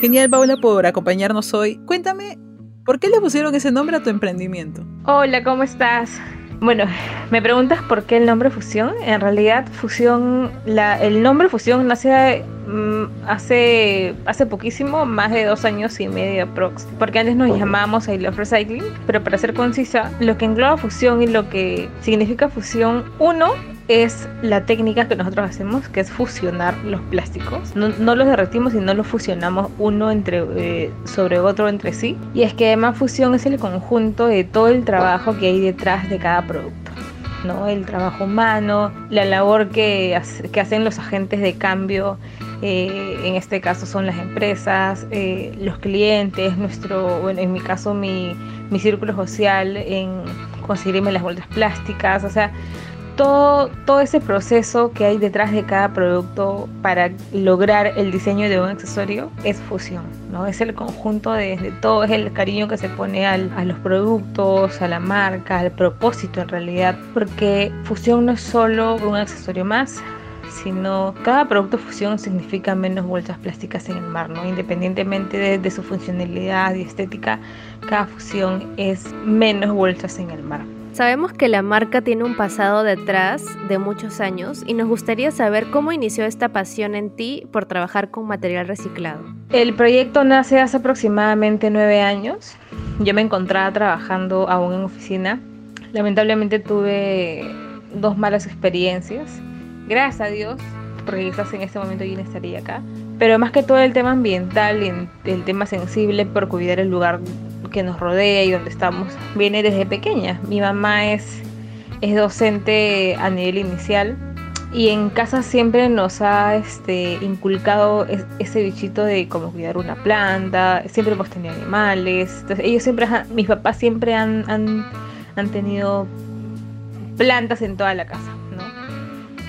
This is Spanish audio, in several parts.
Genial, Paula, por acompañarnos hoy. Cuéntame, ¿por qué le pusieron ese nombre a tu emprendimiento? Hola, ¿cómo estás? Bueno, me preguntas por qué el nombre Fusión. En realidad, Fusión, la, el nombre Fusión nace mm, hace, hace poquísimo, más de dos años y medio prox, porque antes nos llamábamos I Love Recycling, pero para ser concisa, lo que engloba fusión y lo que significa fusión, uno, es la técnica que nosotros hacemos, que es fusionar los plásticos. No, los derretimos, sino los fusionamos uno entre, eh, sobre otro entre sí. Y es que además fusión es el conjunto de todo el trabajo que hay detrás de cada producto. ¿no? El trabajo humano, la labor que, que hacen los agentes de cambio, eh, en este caso son las empresas, eh, los clientes, nuestro, bueno, en mi caso mi, mi círculo social en conseguirme las bolsas plásticas, o sea, todo, ese proceso que hay detrás de cada producto para lograr el diseño de un accesorio es fusión, ¿no? Es el conjunto de, todo, es el cariño que se pone a los productos, a la marca, al propósito en realidad, porque fusión no es solo un accesorio más, sino cada producto fusión significa menos bolsas plásticas en el mar, ¿no? Independientemente de, de su funcionalidad y estética, cada fusión es menos bolsas en el mar. Sabemos que la marca tiene un pasado detrás de muchos años y nos gustaría saber cómo inició esta pasión en ti por trabajar con material reciclado. El proyecto nace hace aproximadamente nueve años. Yo me encontraba trabajando aún en oficina. Lamentablemente tuve dos malas experiencias. Gracias a Dios, porque quizás en este momento yo no estaría acá. Pero más que todo el tema ambiental el tema sensible por cuidar el lugar que nos rodea y donde estamos viene desde pequeña. Mi mamá es, es docente a nivel inicial y en casa siempre nos ha este, inculcado ese bichito de cómo cuidar una planta, siempre hemos tenido animales, entonces ellos siempre, mis papás siempre han, han, tenido plantas en toda la casa.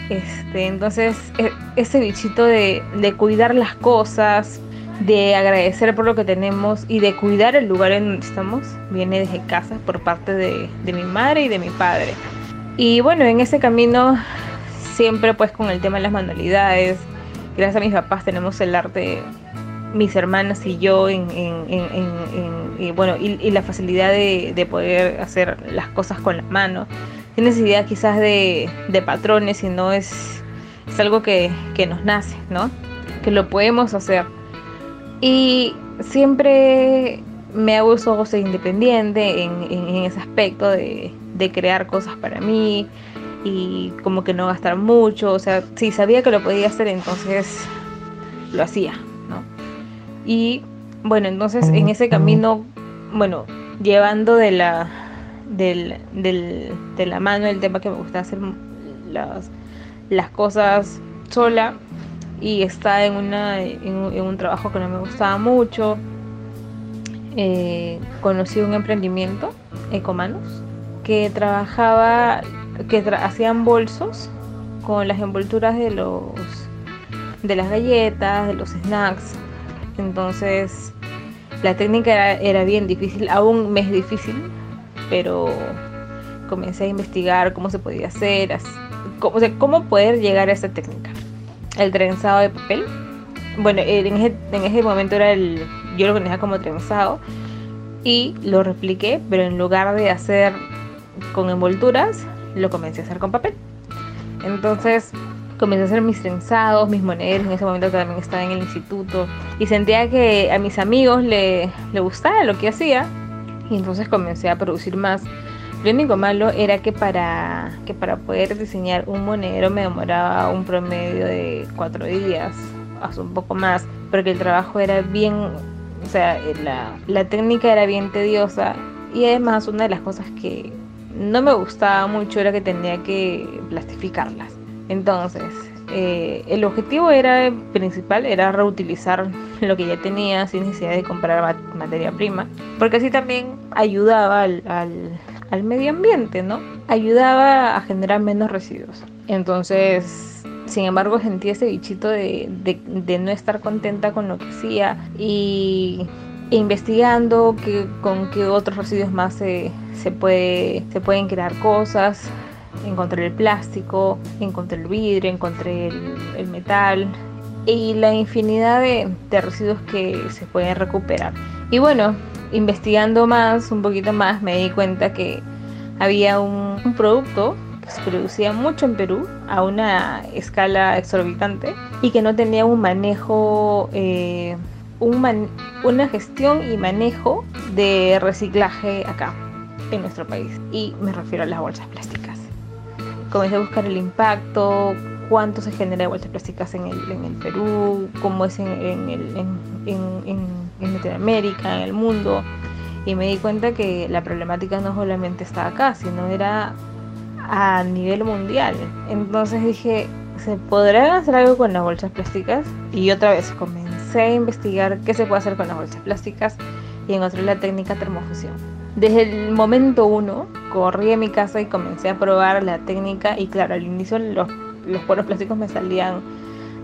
Este, entonces e, ese bichito de, de cuidar las cosas, de agradecer por lo que tenemos y de cuidar el lugar en donde estamos viene desde casa por parte de, mi madre y de mi padre. Y bueno, en ese camino siempre pues con el tema de las manualidades, gracias a mis papás tenemos el arte, mis hermanas y yo, en, y bueno, y, la facilidad de, poder hacer las cosas con las manos. Sin necesidad quizás de, patrones, sino es, es algo que, que nos nace, ¿no? Que lo podemos hacer. Y siempre me hago ser independiente en, ese aspecto de, crear cosas para mí y como que no gastar mucho. O sea, si sabía que lo podía hacer, entonces lo hacía, ¿no? Y bueno, entonces en ese camino, bueno, llevando de la, del, de la mano el tema que me gusta hacer las, las cosas sola, y estaba en, una, en, un trabajo que no me gustaba mucho. Eh, conocí un emprendimiento, Ecomanos, que trabajaba, que hacían bolsos con las envolturas de los de las galletas, de los snacks. Entonces, la técnica era, bien difícil, aún me es difícil, pero comencé a investigar cómo se podía hacer, cómo, cómo poder llegar a esa técnica el trenzado de papel. Bueno, en ese, en ese momento era el, yo lo conocía como trenzado y lo repliqué, pero en lugar de hacer con envolturas, lo comencé a hacer con papel. Entonces comencé a hacer mis trenzados, mis monederos, en ese momento también estaba en el instituto y sentía que a mis amigos le, le gustaba lo que hacía y entonces comencé a producir más lo único malo era que para, que para poder diseñar un monedero me demoraba un promedio de cuatro días, hasta un poco más, porque el trabajo era bien, o sea, la, la técnica era bien tediosa y además una de las cosas que no me gustaba mucho era que tenía que plastificarlas. Entonces, eh, el objetivo era principal era reutilizar lo que ya tenía sin necesidad de comprar materia prima, porque así también ayudaba al, al medio ambiente, ¿no? Ayudaba a generar menos residuos. Entonces, sin embargo, sentí ese bichito de, no estar contenta con lo que hacía y investigando que, con qué otros residuos más se, puede, se pueden crear cosas. Encontré el plástico, encontré el vidrio, encontré el, el metal y la infinidad de, residuos que se pueden recuperar. Y bueno, investigando más, un poquito más, me di cuenta que había un, producto que se producía mucho en Perú a una escala exorbitante y que no tenía un manejo, eh, una gestión y manejo de reciclaje acá en nuestro país. Y me refiero a las bolsas plásticas. Comencé a buscar el impacto, cuánto se genera de bolsas plásticas en el, el Perú, cómo es en, en, en, en, Latinoamérica, en el mundo. Y me di cuenta que la problemática no solamente está acá, sino era a nivel mundial. Entonces dije, ¿se podrá hacer algo con las bolsas plásticas? Y otra vez comencé a investigar qué se puede hacer con las bolsas plásticas y encontré la técnica termofusión. Desde el momento uno, corrí a mi casa y comencé a probar la técnica y claro, al inicio los los plásticos me salían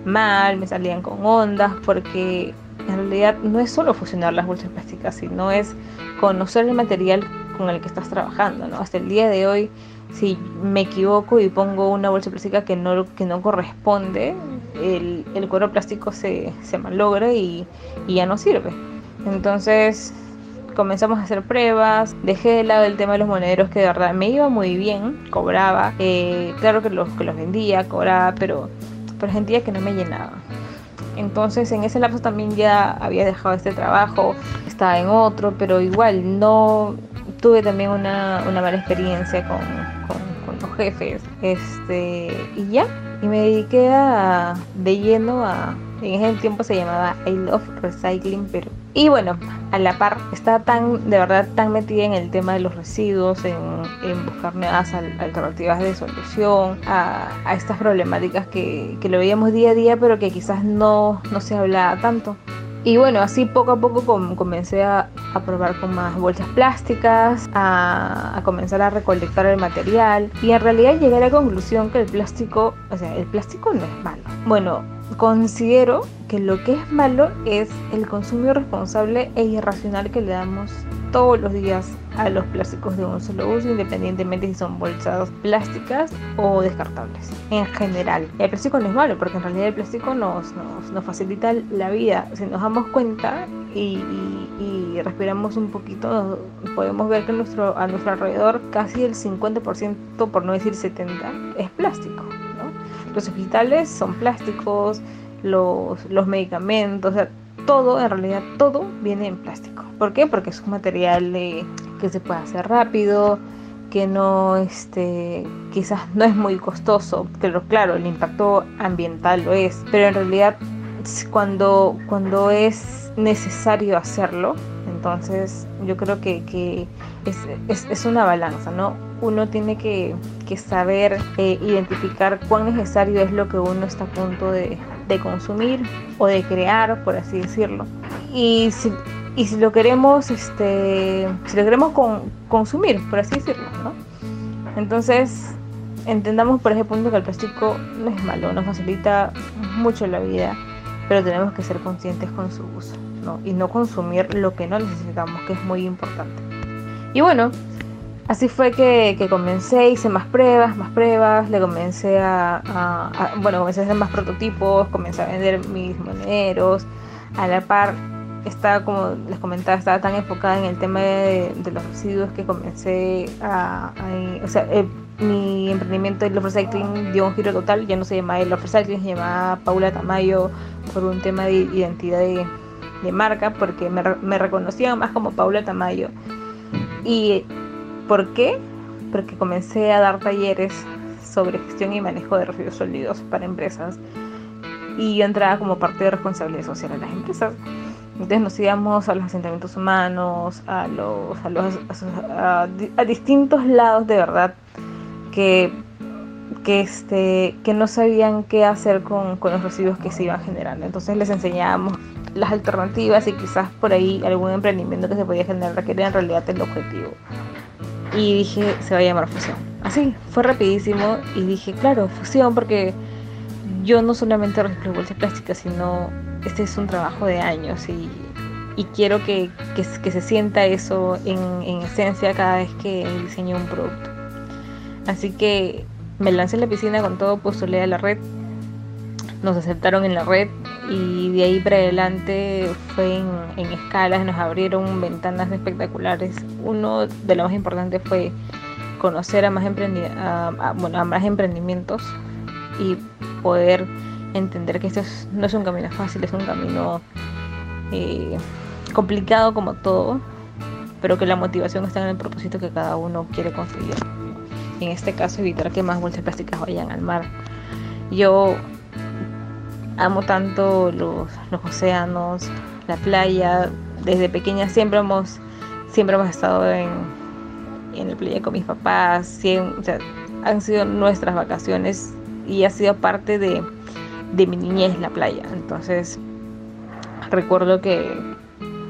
mal, me salían con ondas, porque en realidad no es solo fusionar las bolsas plásticas, sino es conocer el material con el que estás trabajando, ¿no? Hasta el día de hoy, si me equivoco y pongo una bolsa plástica que no, que no corresponde, el, el cuero plástico se, se malogra y, ya no sirve. Entonces, comenzamos a hacer pruebas, dejé de lado el tema de los monederos que de verdad me iba muy bien, cobraba, eh, claro que los, que los vendía, cobraba, pero, pero sentía que no me llenaba. Entonces en ese lapso también ya había dejado este trabajo, estaba en otro, pero igual no tuve también una, una mala experiencia con, con, los jefes. Este, y ya, y me dediqué a, de lleno a, en ese tiempo se llamaba I Love Recycling Perú y bueno, a la par, está tan, de verdad, tan metida en el tema de los residuos, en, buscar nuevas alternativas de solución a, estas problemáticas que, lo veíamos día a día, pero que quizás no, no se hablaba tanto. Y bueno, así poco a poco comencé a, probar con más bolsas plásticas, a, a, comenzar a recolectar el material y en realidad llegué a la conclusión que el plástico, o sea, el plástico no es malo. Bueno, considero que lo que es malo es el consumo irresponsable e irracional que le damos todos los días a los plásticos de un solo uso, independientemente si son bolsas plásticas o descartables. En general, el plástico no es malo porque en realidad el plástico nos, nos, facilita la vida. Si nos damos cuenta y, respiramos un poquito, podemos ver que a nuestro alrededor casi el 50%, por no decir 70%, es plástico. Los hospitales son plásticos, los, los medicamentos, o sea, todo, en realidad todo viene en plástico. ¿Por qué? Porque es un material que se puede hacer rápido, que no, este, quizás no es muy costoso, pero claro, el impacto ambiental lo es, pero en realidad cuando, cuando es necesario hacerlo, entonces yo creo que, es, es, una balanza, ¿no? Uno tiene que, saber eh, identificar cuán necesario es lo que uno está a punto de, consumir o de crear, por así decirlo. Y si, lo queremos, este, si lo queremos consumir, por así decirlo. Entonces, entendamos por ese punto que el plástico no es malo, nos facilita mucho la vida, pero tenemos que ser conscientes con su uso y no consumir lo que no necesitamos, que es muy importante. Y bueno, así fue que, comencé, hice más pruebas, más pruebas, le comencé a, bueno, comencé a hacer más prototipos, comencé a vender mis moneros, a la par estaba como les comentaba, estaba tan enfocada en el tema de, los residuos que comencé a, o sea, eh, mi emprendimiento de Love Recycling dio un giro total, ya no se llamaba Love Recycling, se llamaba Paula Tamayo por un tema de identidad de, de marca porque me, me reconocían más como Paula Tamayo. ¿Y por qué? Porque comencé a dar talleres sobre gestión y manejo de residuos sólidos para empresas y yo entraba como parte de responsabilidad social en las empresas. Entonces nos íbamos a los asentamientos humanos, a los, a, los, a, distintos lados de verdad que, que, este, que no sabían qué hacer con, con los residuos que se iban generando. Entonces les enseñábamos las alternativas y quizás por ahí algún emprendimiento que se podía generar que era en realidad el objetivo. Y dije, se va a llamar fusión. Así, fue rapidísimo y dije, claro, fusión porque yo no solmente reciclo bolsas plásticas, sino este es un trabajo de años y, y quiero que, que, se sienta eso en, en, esencia cada vez que diseño un producto. Así que me lancé en la piscina con todo, postulé a la red, nos aceptaron en la red y de ahí para adelante fue en, en escalas, nos abrieron ventanas espectaculares. Uno de los más importantes fue conocer a más, bueno, a más emprendimientos y poder entender que esto no es un camino fácil, es un camino eh, complicado como todo, pero que la motivación está en el propósito que cada uno quiere construir. En este caso, evitar que más bolsas plásticas vayan al mar. Yo amo tanto los, océanos, la playa. Desde pequeña siempre hemos, siempre hemos estado en, en el playa con mis papás. han sido nuestras vacaciones y ha sido parte de, de mi niñez la playa. Entonces, recuerdo que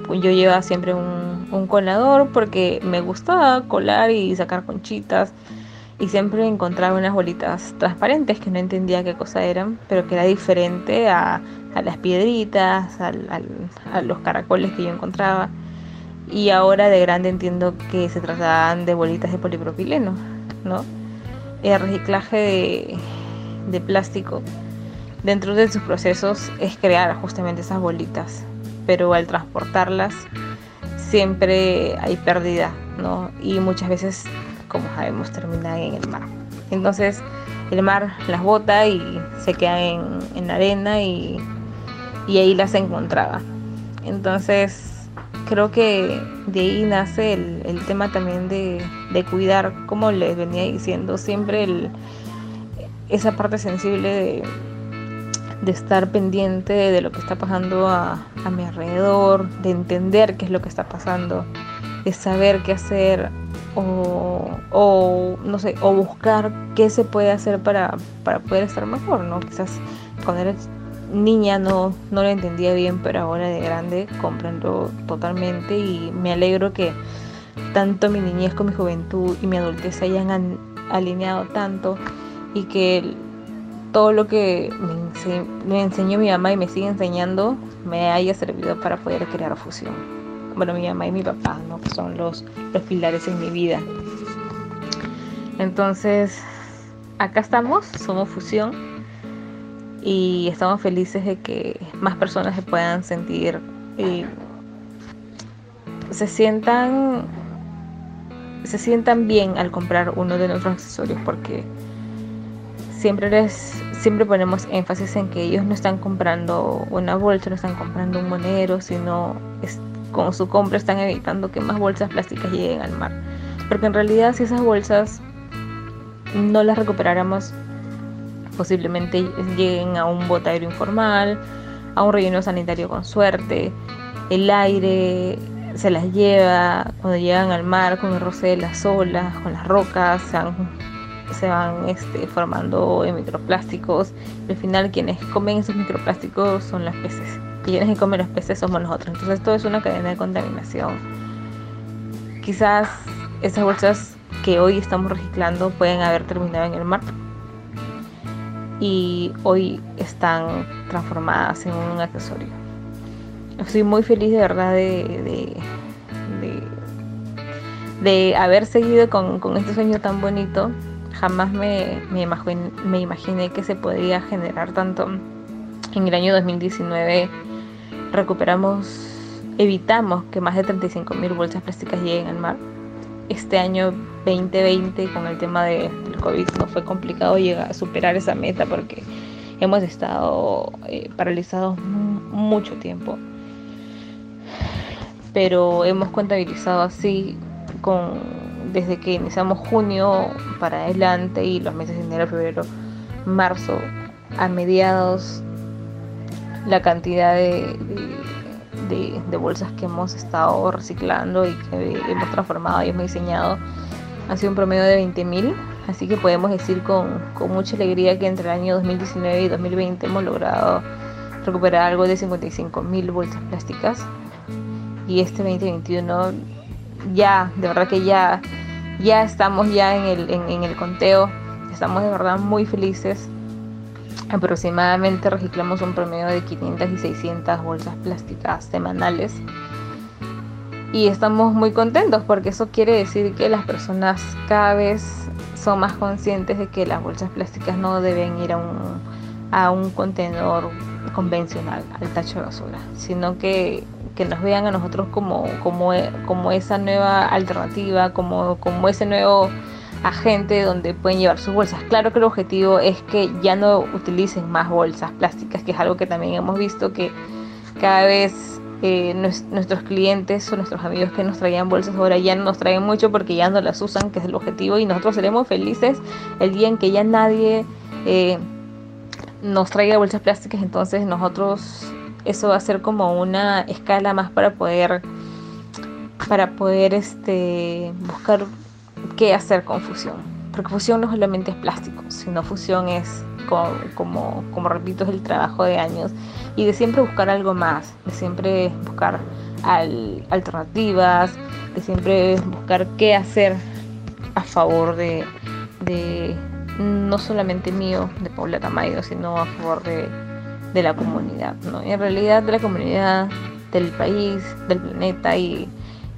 yo llevaba siempre un, un colador porque me gustaba colar y sacar conchitas y siempre encontraba unas bolitas transparentes que no entendía qué cosa eran, pero que era diferente a, a las piedritas, a los caracoles que yo encontraba. Y ahora de grande entiendo que se trataban de bolitas de polipropileno, ¿no? El reciclaje de, de plástico dentro de sus procesos es crear justamente esas bolitas, pero al transportarlas siempre hay pérdida, ¿no? Y muchas veces, como sabemos, terminan en el mar. Entonces el mar las bota y se queda en, en la arena y, y ahí las encontraba. Entonces creo que de ahí nace el, el tema también de, de, cuidar, como les venía diciendo, siempre el, esa parte sensible de, de estar pendiente de lo que está pasando a, a, mi alrededor, de entender qué es lo que está pasando, de saber qué hacer o, no sé, o buscar qué se puede hacer para, para poder estar mejor, ¿no? Quizás cuando eres niña no, no lo entendía bien, pero ahora de grande comprendo totalmente y me alegro que tanto mi niñez como mi juventud y mi adultez se hayan alineado tanto y que todo lo que me, enseñó mi mamá y me sigue enseñando me haya servido para poder crear fusión. Bueno, mi mamá y mi papá, ¿no? Que son los, los pilares en mi vida. Entonces, acá estamos, somos fusión y estamos felices de que más personas se puedan sentir y se sientan se sientan bien al comprar uno de nuestros accesorios porque siempre les siempre ponemos énfasis en que ellos no están comprando una bolsa, no están comprando un monero, sino con su compra están evitando que más bolsas plásticas lleguen al mar. Porque en realidad si esas bolsas no las recuperáramos, posiblemente lleguen a un botadero informal, a un relleno sanitario con suerte, el aire se las lleva, cuando llegan al mar con el roce de las olas, con las rocas, se se van este, formando en microplásticos. Al final quienes comen esos microplásticos son los peces. Y quienes comen los peces somos nosotros. Entonces todo es una cadena de contaminación. Quizás esas bolsas que hoy estamos reciclando pueden haber terminado en el mar y hoy están transformadas en un accesorio. Estoy muy feliz de verdad de, de, de, haber seguido con, con este sueño tan bonito jamás me, me, imaginé, que se podría generar tanto. En el año 2019 recuperamos, evitamos que más de 35 mil bolsas plásticas lleguen al mar. Este año 2020 con el tema de, del COVID no fue complicado llegar a superar esa meta porque hemos estado eh, paralizados mucho tiempo. Pero hemos contabilizado así con desde que iniciamos junio para adelante y los meses de enero, febrero, marzo, a mediados, la cantidad de, de, bolsas que hemos estado reciclando y que hemos transformado y hemos diseñado ha sido un promedio de 20.000. Así que podemos decir con, con mucha alegría que entre el año 2019 y 2020 hemos logrado recuperar algo de 55.000 bolsas plásticas. Y este 2021 ya, de verdad que ya ya estamos ya en el, en, el conteo, estamos de verdad muy felices. Aproximadamente reciclamos un promedio de 500 y 600 bolsas plásticas semanales. Y estamos muy contentos porque eso quiere decir que las personas cada vez son más conscientes de que las bolsas plásticas no deben ir a un, a un contenedor convencional, al tacho de basura, sino que, que nos vean a nosotros como, como, como esa nueva alternativa, como, como ese nuevo agente donde pueden llevar sus bolsas. Claro que el objetivo es que ya no utilicen más bolsas plásticas, que es algo que también hemos visto que cada vez eh, nuestros clientes o nuestros amigos que nos traían bolsas ahora ya no nos traen mucho porque ya no las usan, que es el objetivo, y nosotros seremos felices el día en que ya nadie eh, nos traiga bolsas plásticas, entonces nosotros eso va a ser como una escala más para poder para poder este buscar qué hacer con fusión. Porque fusión no solamente es plástico, sino fusión es, como, como, repito, es el trabajo de años y de siempre buscar algo más, de siempre buscar alternativas, de siempre buscar qué hacer a favor de, de no solamente mío, de Paula Tamayo, sino a favor de, de la comunidad, ¿no? en realidad de la comunidad, del país, del planeta y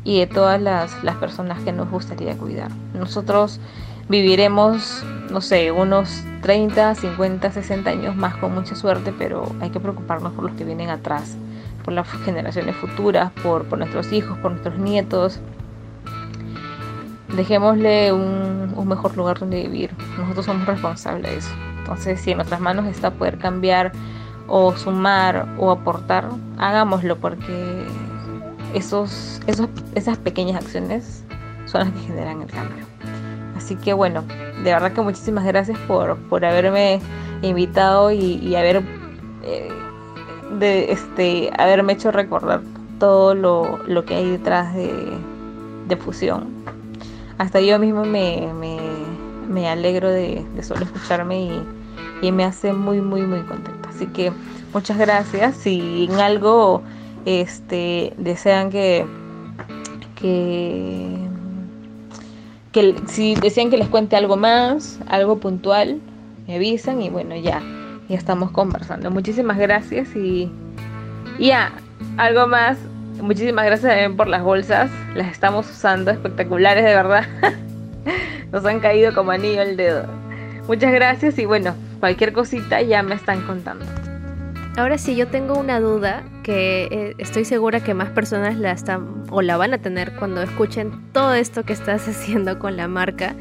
y de todas las, las personas que nos gustaría cuidar. Nosotros viviremos, no sé, unos 30, 50, 60 años más con mucha suerte, pero hay que preocuparnos por los que vienen atrás, por las generaciones futuras, por, por nuestros hijos, por nuestros nietos. Dejémosle un, un, mejor lugar donde vivir. Nosotros somos responsables de eso. Entonces, si en nuestras manos está poder cambiar o sumar o aportar, hagámoslo porque esos, esos, esas pequeñas acciones son las que generan el cambio. Así que bueno, de verdad que muchísimas gracias por, por haberme invitado y, haber eh, de, este, haberme hecho recordar todo lo, lo que hay detrás de, de, fusión. Hasta yo mismo me, me, me alegro de, de, solo escucharme y, y me hace muy, muy, muy contenta. Así que muchas gracias. Si en algo este, desean que, que, si desean que les cuente algo más, algo puntual, me avisan y bueno, ya, ya estamos conversando. Muchísimas gracias y ya, algo más. Muchísimas gracias también por las bolsas, las estamos usando, espectaculares de verdad. Nos han caído como anillo el dedo. Muchas gracias y bueno, cualquier cosita ya me están contando. Ahora sí, yo tengo una duda eh, estoy segura que más personas la están o la van a tener cuando escuchen todo esto que estás haciendo con la marca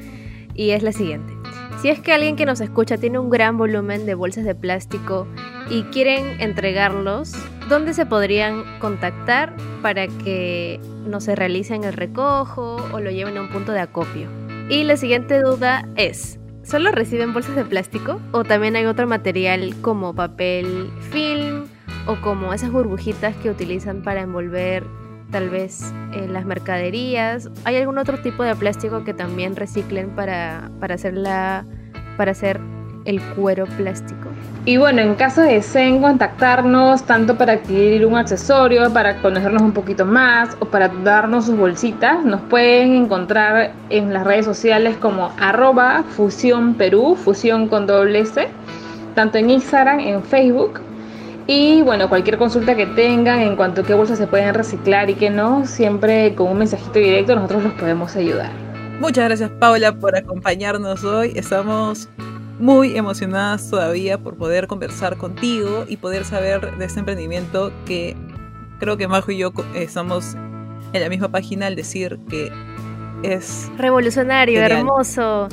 y es la siguiente. Si es que alguien que nos escucha tiene un gran volumen de bolsas de plástico y quieren entregarlos, ¿dónde se podrían contactar para que no se realicen el recojo o lo lleven a un punto de acopio? Y la siguiente duda es, ¿Solo reciben bolsas de plástico? ¿O también hay otro material como papel film o como esas burbujitas que utilizan para envolver tal vez eh, las mercaderías? ¿Hay algún otro tipo de plástico que también reciclen para, para, hacer, la, para hacer el cuero plástico? Y bueno, en caso de deseen contactarnos, tanto para adquirir un accesorio, para conocernos un poquito más o para darnos sus bolsitas, nos pueden encontrar en las redes sociales como arroba fusión Perú, fusión con doble S, tanto en Instagram, en Facebook. Y bueno, cualquier consulta que tengan en cuanto a qué bolsas se pueden reciclar y qué no, siempre con un mensajito directo nosotros los podemos ayudar. Muchas gracias Paula por acompañarnos hoy. Estamos muy emocionadas todavía por poder conversar contigo y poder saber de este emprendimiento que creo que Majo y yo estamos en la misma página al decir que es revolucionario, hermoso.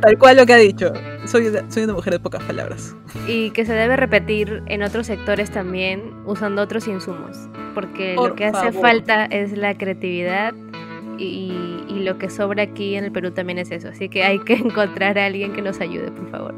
Tal cual lo que ha dicho. Soy, soy una mujer de pocas palabras. Y que se debe repetir en otros sectores también usando otros insumos. Porque lo que hace falta es la creatividad y, lo que sobra aquí en el Perú también es eso. Así que hay que encontrar a alguien que nos ayude, por favor.